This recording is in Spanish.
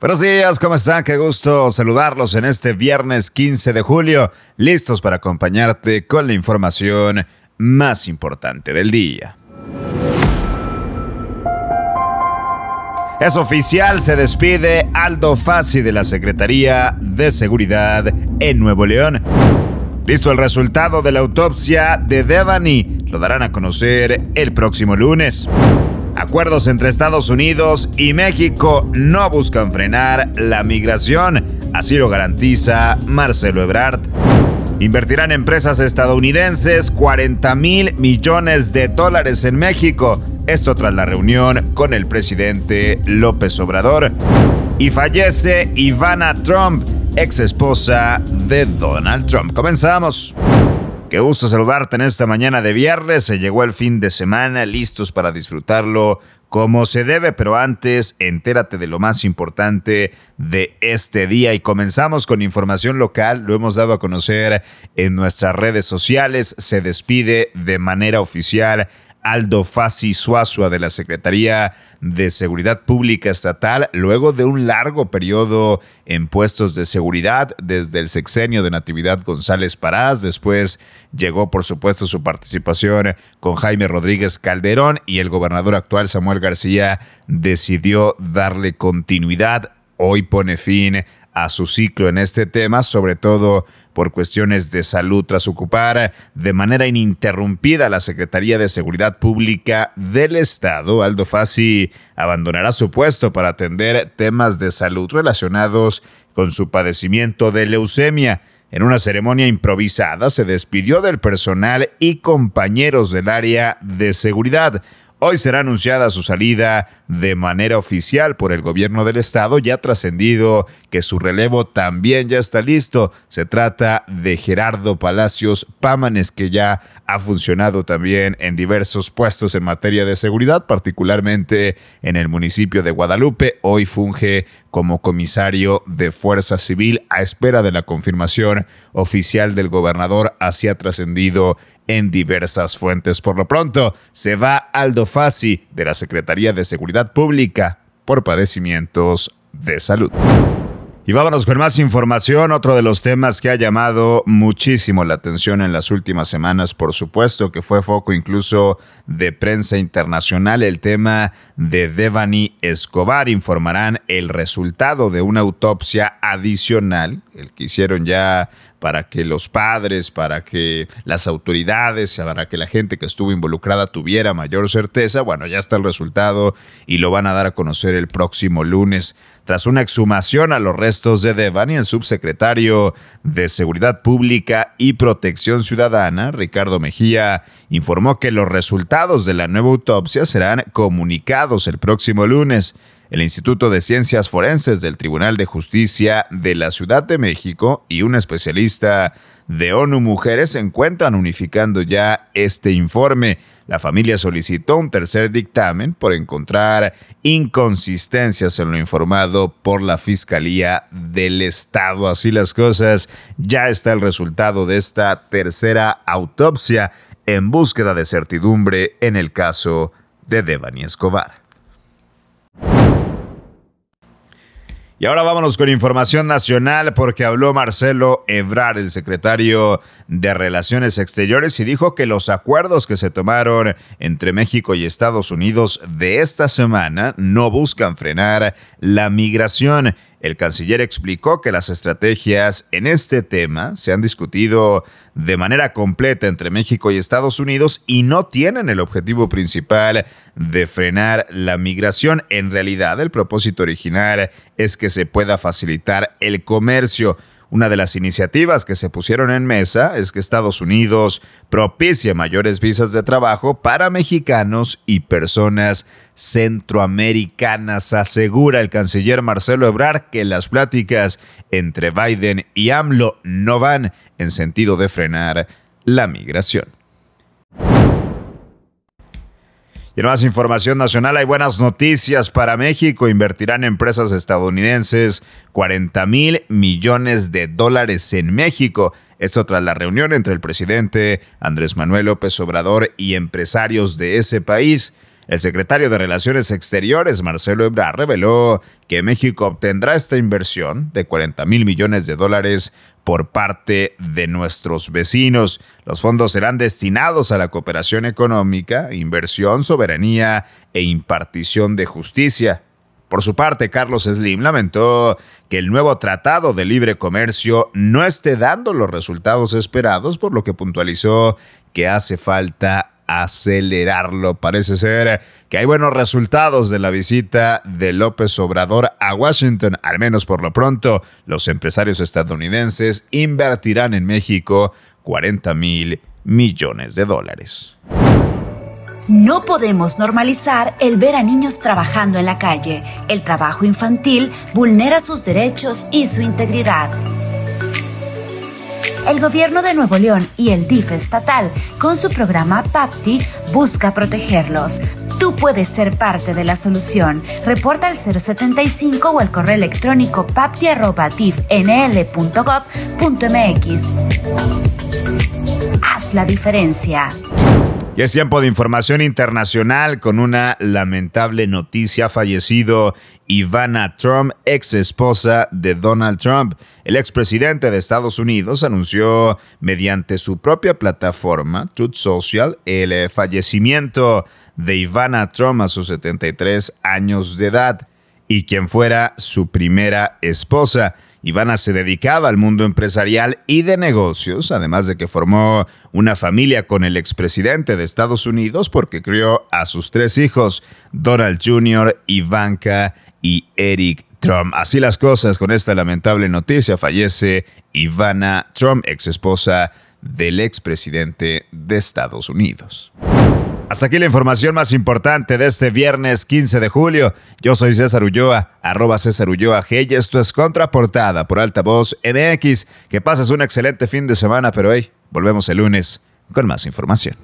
Buenos días, ¿cómo están? Qué gusto saludarlos en este viernes 15 de julio, listos para acompañarte con la información más importante del día. Es oficial, se despide Aldo Fassi de la Secretaría de Seguridad en Nuevo León. Listo el resultado de la autopsia de Devani, lo darán a conocer el próximo lunes. Acuerdos entre Estados Unidos y México no buscan frenar la migración, así lo garantiza Marcelo Ebrard. Invertirán empresas estadounidenses 40 mil millones de dólares en México, esto tras la reunión con el presidente López Obrador. Y fallece Ivana Trump, ex esposa de Donald Trump. Comenzamos. Qué gusto saludarte en esta mañana de viernes. Se llegó el fin de semana, listos para disfrutarlo como se debe, pero antes entérate de lo más importante de este día. Y comenzamos con información local, lo hemos dado a conocer en nuestras redes sociales, se despide de manera oficial Aldo Fassi Suazua de la Secretaría de Seguridad Pública Estatal, luego de un largo periodo en puestos de seguridad desde el sexenio de Natividad González Parás. Después llegó, por supuesto, su participación con Jaime Rodríguez Calderón y el gobernador actual Samuel García decidió darle continuidad. Hoy pone fin a su ciclo en este tema, sobre todo por cuestiones de salud tras ocupar de manera ininterrumpida la Secretaría de Seguridad Pública del Estado. Aldo Fassi abandonará su puesto para atender temas de salud relacionados con su padecimiento de leucemia. En una ceremonia improvisada se despidió del personal y compañeros del área de seguridad. Hoy será anunciada su salida de manera oficial por el gobierno del estado, ya trascendido que su relevo también ya está listo. Se trata de Gerardo Palacios Pámanes, que ya ha funcionado también en diversos puestos en materia de seguridad, particularmente en el municipio de Guadalupe. Hoy funge como comisario de Fuerza Civil a espera de la confirmación oficial del gobernador, así ha trascendido en diversas fuentes. Por lo pronto, se va Aldo Fassi de la Secretaría de Seguridad Pública por padecimientos de salud. Y vámonos con más información. Otro de los temas que ha llamado muchísimo la atención en las últimas semanas, por supuesto, que fue foco incluso de prensa internacional, el tema de Devani Escobar. Informarán el resultado de una autopsia adicional, el que hicieron ya para que los padres, para que las autoridades, para que la gente que estuvo involucrada tuviera mayor certeza. Bueno, ya está el resultado y lo van a dar a conocer el próximo lunes. Tras una exhumación a los restos de Devani, el subsecretario de Seguridad Pública y Protección Ciudadana, Ricardo Mejía, informó que los resultados de la nueva autopsia serán comunicados el próximo lunes. El Instituto de Ciencias Forenses del Tribunal de Justicia de la Ciudad de México y un especialista de ONU Mujeres se encuentran unificando ya este informe. La familia solicitó un tercer dictamen por encontrar inconsistencias en lo informado por la Fiscalía del Estado. Así las cosas, ya está el resultado de esta tercera autopsia en búsqueda de certidumbre en el caso de Devani Escobar. Y ahora vámonos con información nacional porque habló Marcelo Ebrar, el secretario de Relaciones Exteriores, y dijo que los acuerdos que se tomaron entre México y Estados Unidos de esta semana no buscan frenar la migración. El canciller explicó que las estrategias en este tema se han discutido de manera completa entre México y Estados Unidos y no tienen el objetivo principal de frenar la migración. En realidad, el propósito original es que se pueda facilitar el comercio. Una de las iniciativas que se pusieron en mesa es que Estados Unidos propicie mayores visas de trabajo para mexicanos y personas centroamericanas. Asegura el canciller Marcelo Ebrard que las pláticas entre Biden y AMLO no van en sentido de frenar la migración. En más información nacional hay buenas noticias para México. Invertirán empresas estadounidenses 40 mil millones de dólares en México. Esto tras la reunión entre el presidente Andrés Manuel López Obrador y empresarios de ese país. El secretario de Relaciones Exteriores, Marcelo Ebrard, reveló que México obtendrá esta inversión de 40 mil millones de dólares por parte de nuestros vecinos. Los fondos serán destinados a la cooperación económica, inversión, soberanía e impartición de justicia. Por su parte, Carlos Slim lamentó que el nuevo tratado de libre comercio no esté dando los resultados esperados, por lo que puntualizó que hace falta acelerarlo. Parece ser que hay buenos resultados de la visita de López Obrador a Washington. Al menos por lo pronto, los empresarios estadounidenses invertirán en México 40 mil millones de dólares. No podemos normalizar el ver a niños trabajando en la calle. El trabajo infantil vulnera sus derechos y su integridad el gobierno de Nuevo León y el DIF estatal, con su programa PAPTI, busca protegerlos. Tú puedes ser parte de la solución. Reporta al 075 o al correo electrónico papti.tifnl.gov.mx. Haz la diferencia. Es tiempo de información internacional con una lamentable noticia. Ha fallecido Ivana Trump, ex esposa de Donald Trump. El expresidente de Estados Unidos anunció mediante su propia plataforma, Truth Social, el fallecimiento de Ivana Trump a sus 73 años de edad y quien fuera su primera esposa. Ivana se dedicaba al mundo empresarial y de negocios, además de que formó una familia con el expresidente de Estados Unidos porque crió a sus tres hijos, Donald Jr., Ivanka y Eric Trump. Así las cosas con esta lamentable noticia, fallece Ivana Trump, ex esposa del expresidente de Estados Unidos. Hasta aquí la información más importante de este viernes 15 de julio. Yo soy César Ulloa, arroba César Ulloa G y esto es Contraportada por Altavoz MX. Que pases un excelente fin de semana, pero hey, volvemos el lunes con más información.